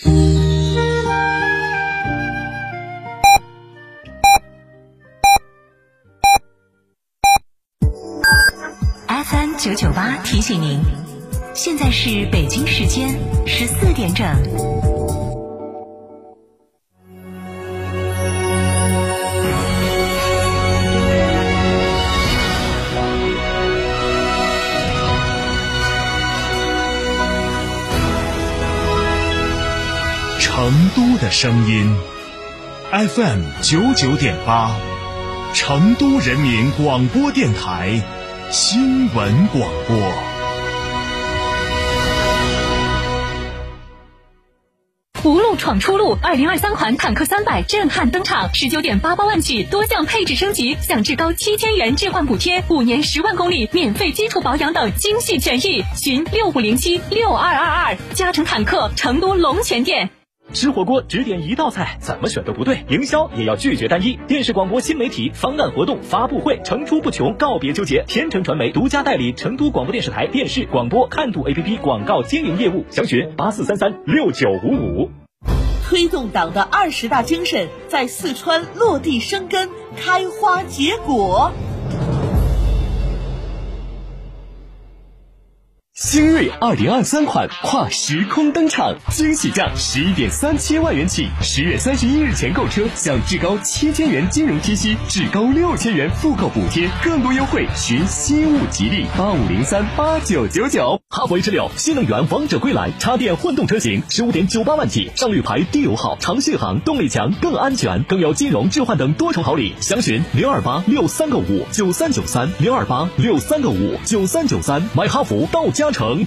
FM 九九八提醒您，现在是北京时间十四点整。的声音，FM 九九点八，成都人民广播电台新闻广播。无路闯出路，二零二三款坦克三百震撼登场，十九点八八万起，多项配置升级，享至高七千元置换补贴，五年十万公里免费基础保养等精细权益。寻六五零七六二二二，嘉诚坦克成都龙泉店。吃火锅只点一道菜，怎么选都不对。营销也要拒绝单一。电视广播新媒体方案活动发布会层出不穷，告别纠结。天成传媒独家代理成都广播电视台电视广播看度 APP 广告经营业务，详询八四三三六九五五。推动党的二十大精神在四川落地生根、开花结果。星二零二三款跨时空登场，惊喜价十一点三七万元起，十月三十一日前购车享至高七千元金融贴息，至高六千元复购补贴，更多优惠寻西物吉利八五零三八九九九。哈弗 H 六新能源王者归来，插电混动车型十五点九八万起，上绿牌低油耗，长续航，动力强，更安全，更有金融置换等多重好礼，详询零二八六三个五九三九三零二八六三个五九三九三，买哈弗到家。诚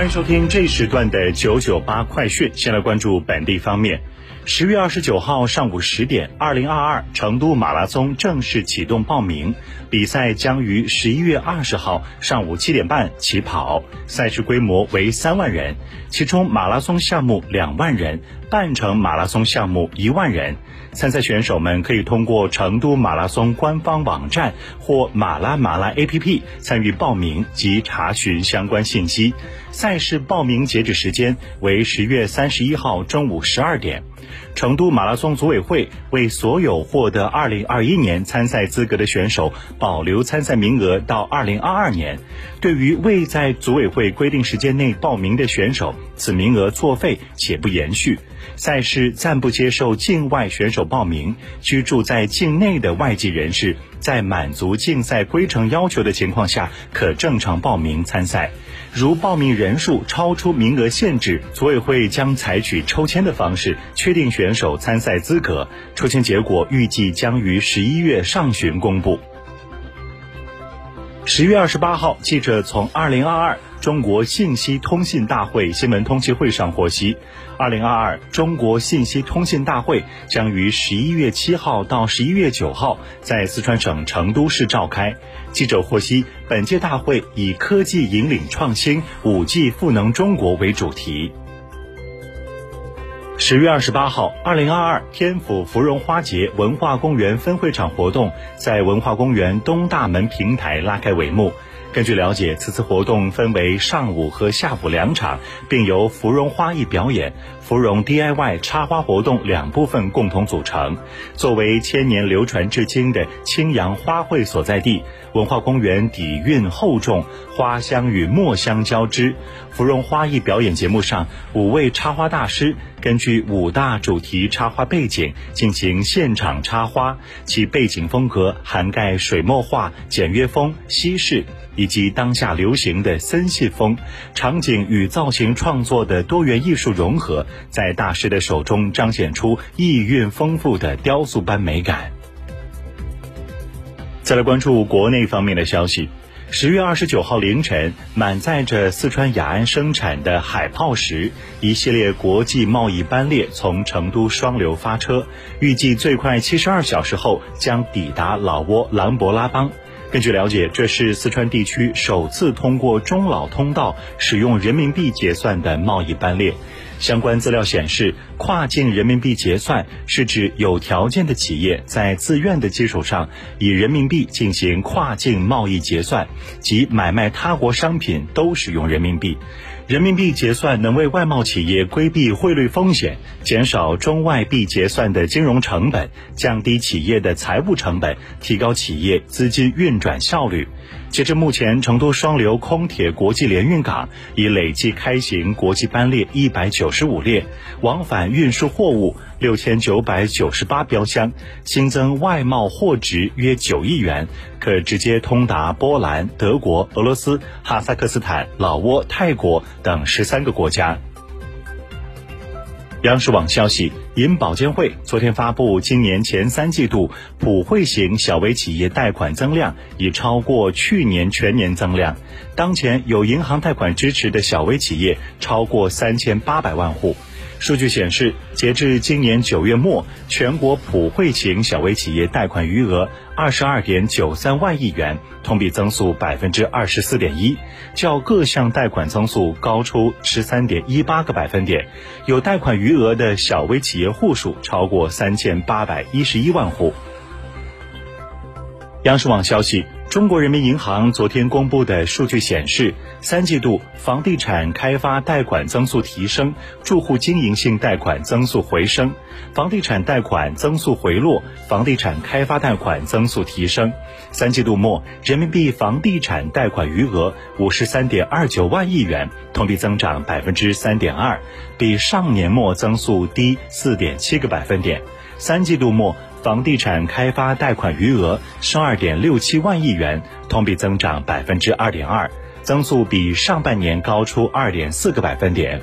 欢迎收听这一时段的九九八快讯。先来关注本地方面。十月二十九号上午十点，二零二二成都马拉松正式启动报名，比赛将于十一月二十号上午七点半起跑，赛事规模为三万人，其中马拉松项目两万人，半程马拉松项目一万人。参赛选手们可以通过成都马拉松官方网站或马拉马拉 APP 参与报名及查询相关信息。赛事报名截止时间为十月三十一号中午十二点。成都马拉松组委会为所有获得二零二一年参赛资格的选手保留参赛名额到二零二二年。对于未在组委会规定时间内报名的选手，此名额作废且不延续。赛事暂不接受境外选手报名。居住在境内的外籍人士，在满足竞赛规程要求的情况下，可正常报名参赛。如报名人数超出名额限制，组委会将采取抽签的方式确定选手参赛资格。抽签结果预计将于十一月上旬公布。十月二十八号，记者从二零二二中国信息通信大会新闻通气会上获悉，二零二二中国信息通信大会将于十一月七号到十一月九号在四川省成都市召开。记者获悉，本届大会以“科技引领创新，五 G 赋能中国”为主题。十月二十八号，二零二二天府芙蓉花节文化公园分会场活动在文化公园东大门平台拉开帷幕。根据了解，此次活动分为上午和下午两场，并由芙蓉花艺表演、芙蓉 DIY 插花活动两部分共同组成。作为千年流传至今的青阳花卉所在地，文化公园底蕴厚重，花香与墨香交织。芙蓉花艺表演节目上，五位插花大师根据五大主题插花背景进行现场插花，其背景风格涵盖水墨画、简约风、西式。以及当下流行的森系风，场景与造型创作的多元艺术融合，在大师的手中彰显出意蕴丰富的雕塑般美感。再来关注国内方面的消息。十月二十九号凌晨，满载着四川雅安生产的海泡石一系列国际贸易班列从成都双流发车，预计最快七十二小时后将抵达老挝琅勃拉邦。根据了解，这是四川地区首次通过中老通道使用人民币结算的贸易班列。相关资料显示，跨境人民币结算是指有条件的企业在自愿的基础上，以人民币进行跨境贸易结算，即买卖他国商品都使用人民币。人民币结算能为外贸企业规避汇率风险，减少中外币结算的金融成本，降低企业的财务成本，提高企业资金运转效率。截至目前，成都双流空铁国际联运港已累计开行国际班列一百九十五列，往返运输货物六千九百九十八标箱，新增外贸货值约九亿元，可直接通达波兰、德国、俄罗斯、哈萨克斯坦、老挝、泰国等十三个国家。央视网消息，银保监会昨天发布，今年前三季度普惠型小微企业贷款增量已超过去年全年增量。当前有银行贷款支持的小微企业超过三千八百万户。数据显示，截至今年九月末，全国普惠型小微企业贷款余额二十二点九三万亿元，同比增速百分之二十四点一，较各项贷款增速高出十三点一八个百分点。有贷款余额的小微企业户数超过三千八百一十一万户。央视网消息。中国人民银行昨天公布的数据显示，三季度房地产开发贷款增速提升，住户经营性贷款增速回升，房地产贷款增速回落，房地产开发贷款增速提升。三季度末，人民币房地产贷款余额五十三点二九万亿元，同比增长百分之三点二，比上年末增速低四点七个百分点。三季度末。房地产开发贷款余额十二点六七万亿元，同比增长百分之二点二，增速比上半年高出二点四个百分点。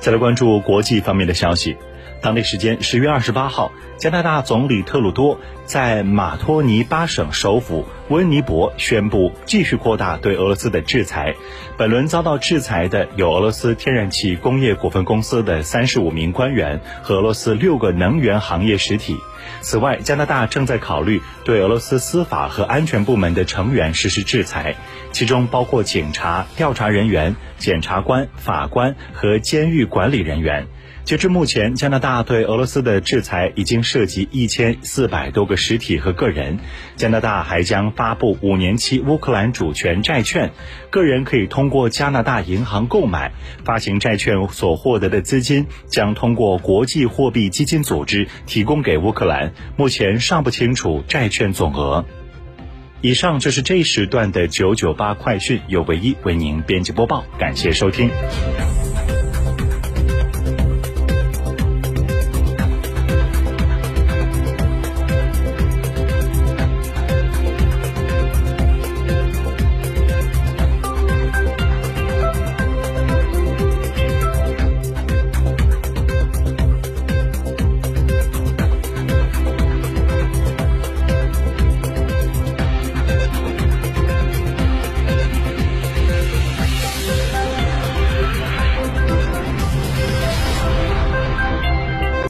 再来关注国际方面的消息。当地时间十月二十八号，加拿大总理特鲁多在马托尼巴省首府温尼伯宣布继续扩大对俄罗斯的制裁。本轮遭到制裁的有俄罗斯天然气工业股份公司的三十五名官员和俄罗斯六个能源行业实体。此外，加拿大正在考虑对俄罗斯司法和安全部门的成员实施制裁，其中包括警察、调查人员、检察官、法官和监狱管理人员。截至目前，加拿大对俄罗斯的制裁已经涉及一千四百多个实体和个人。加拿大还将发布五年期乌克兰主权债券，个人可以通过加拿大银行购买发行债券所获得的资金，将通过国际货币基金组织提供给乌克兰。目前尚不清楚债券总额。以上就是这一时段的九九八快讯，由唯一为您编辑播报，感谢收听。